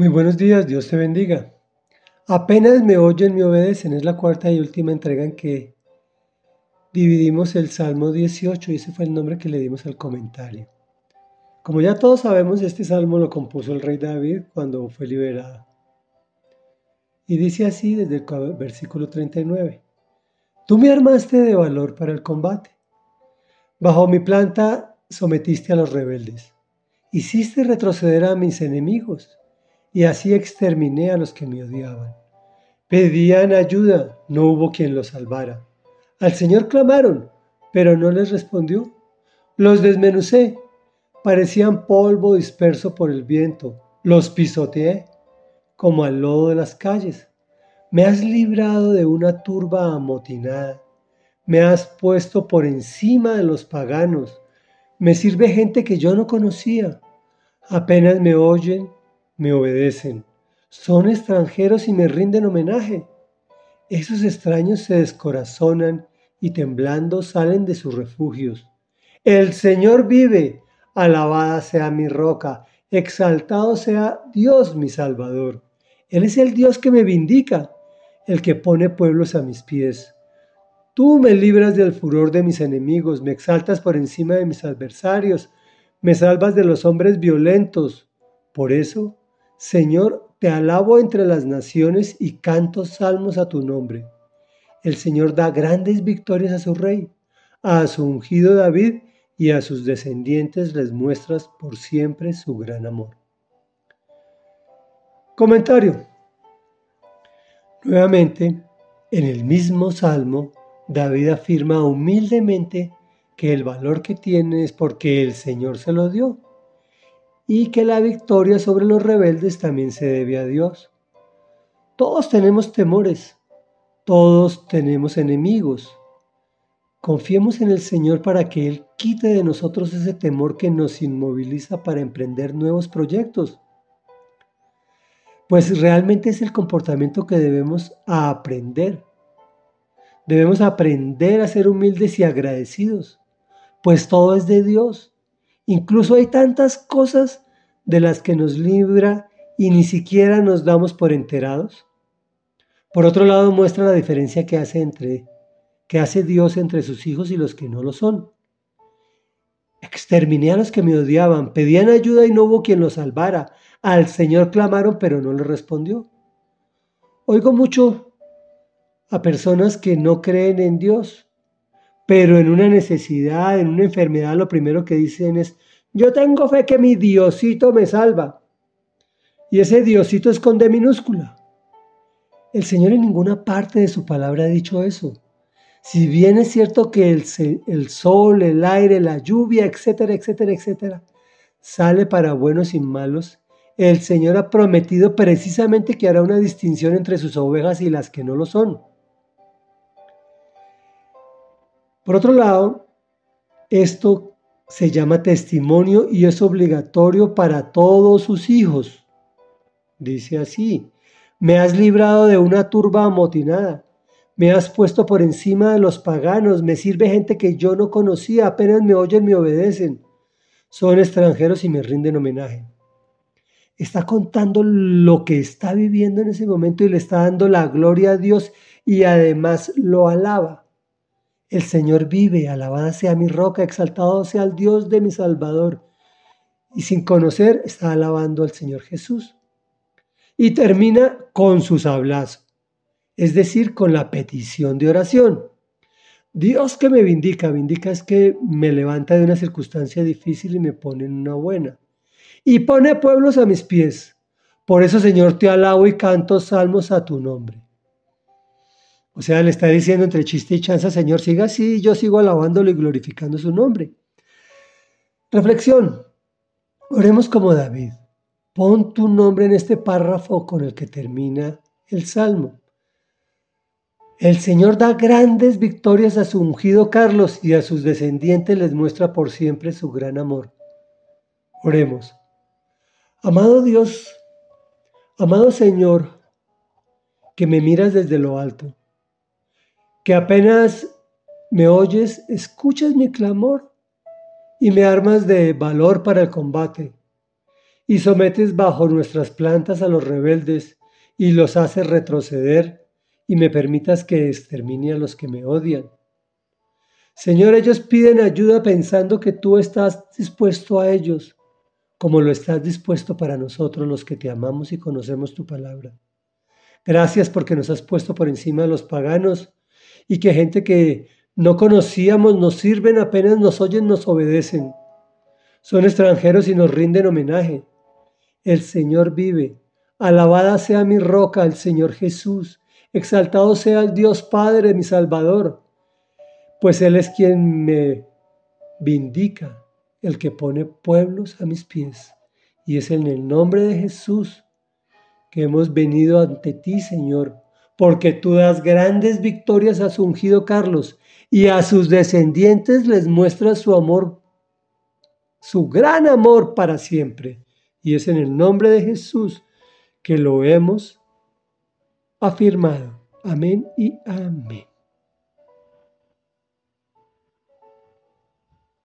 Muy buenos días, Dios te bendiga. Apenas me oyen, me obedecen. Es la cuarta y última entrega en que dividimos el Salmo 18 y ese fue el nombre que le dimos al comentario. Como ya todos sabemos, este salmo lo compuso el rey David cuando fue liberado. Y dice así desde el versículo 39. Tú me armaste de valor para el combate. Bajo mi planta sometiste a los rebeldes. Hiciste retroceder a mis enemigos y así exterminé a los que me odiaban. Pedían ayuda, no hubo quien los salvara. Al Señor clamaron, pero no les respondió. Los desmenucé, parecían polvo disperso por el viento. Los pisoteé como al lodo de las calles. Me has librado de una turba amotinada. Me has puesto por encima de los paganos. Me sirve gente que yo no conocía. Apenas me oyen, me obedecen. Son extranjeros y me rinden homenaje. Esos extraños se descorazonan y temblando salen de sus refugios. El Señor vive, alabada sea mi roca, exaltado sea Dios mi Salvador. Él es el Dios que me vindica, el que pone pueblos a mis pies. Tú me libras del furor de mis enemigos, me exaltas por encima de mis adversarios, me salvas de los hombres violentos. Por eso Señor, te alabo entre las naciones y canto salmos a tu nombre. El Señor da grandes victorias a su rey, a su ungido David y a sus descendientes les muestras por siempre su gran amor. Comentario. Nuevamente, en el mismo salmo, David afirma humildemente que el valor que tiene es porque el Señor se lo dio y que la victoria sobre los rebeldes también se debe a Dios. Todos tenemos temores, todos tenemos enemigos. Confiemos en el Señor para que Él quite de nosotros ese temor que nos inmoviliza para emprender nuevos proyectos. Pues realmente es el comportamiento que debemos aprender. Debemos aprender a ser humildes y agradecidos, pues todo es de Dios Incluso hay tantas cosas de las que nos libra y ni siquiera nos damos por enterados. Por otro lado, muestra la diferencia que hace entre que hace Dios entre sus hijos y los que no lo son. Exterminé a los que me odiaban, pedían ayuda y no hubo quien los salvara. Al Señor clamaron, pero no le respondió. Oigo mucho a personas que no creen en Dios, pero en una necesidad, en una enfermedad, lo primero que dicen es, yo tengo fe que mi Diosito me salva. Y ese Diosito es con D minúscula. El Señor en ninguna parte de su palabra ha dicho eso. Si bien es cierto que el, el sol, el aire, la lluvia, etcétera, etcétera, etcétera, sale para buenos y malos, el Señor ha prometido precisamente que hará una distinción entre sus ovejas y las que no lo son. Por otro lado, esto se llama testimonio y es obligatorio para todos sus hijos. Dice así, me has librado de una turba amotinada, me has puesto por encima de los paganos, me sirve gente que yo no conocía, apenas me oyen, me obedecen. Son extranjeros y me rinden homenaje. Está contando lo que está viviendo en ese momento y le está dando la gloria a Dios y además lo alaba. El Señor vive, alabada sea mi roca, exaltado sea el Dios de mi Salvador. Y sin conocer está alabando al Señor Jesús. Y termina con sus sablazos, es decir, con la petición de oración. Dios que me vindica, vindica es que me levanta de una circunstancia difícil y me pone en una buena. Y pone pueblos a mis pies. Por eso, Señor, te alabo y canto salmos a tu nombre. O sea, le está diciendo entre chiste y chanza, Señor, siga así, yo sigo alabándolo y glorificando su nombre. Reflexión. Oremos como David. Pon tu nombre en este párrafo con el que termina el Salmo. El Señor da grandes victorias a su ungido Carlos y a sus descendientes les muestra por siempre su gran amor. Oremos. Amado Dios, amado Señor, que me miras desde lo alto que apenas me oyes, escuchas mi clamor y me armas de valor para el combate. y sometes bajo nuestras plantas a los rebeldes y los haces retroceder y me permitas que extermine a los que me odian. Señor, ellos piden ayuda pensando que tú estás dispuesto a ellos, como lo estás dispuesto para nosotros los que te amamos y conocemos tu palabra. Gracias porque nos has puesto por encima de los paganos y que gente que no conocíamos nos sirven, apenas nos oyen, nos obedecen. Son extranjeros y nos rinden homenaje. El Señor vive. Alabada sea mi roca, el Señor Jesús. Exaltado sea el Dios Padre, mi Salvador. Pues Él es quien me vindica, el que pone pueblos a mis pies. Y es en el nombre de Jesús que hemos venido ante ti, Señor, porque tú das grandes victorias a su ungido Carlos y a sus descendientes les muestras su amor, su gran amor para siempre. Y es en el nombre de Jesús que lo hemos afirmado. Amén y amén.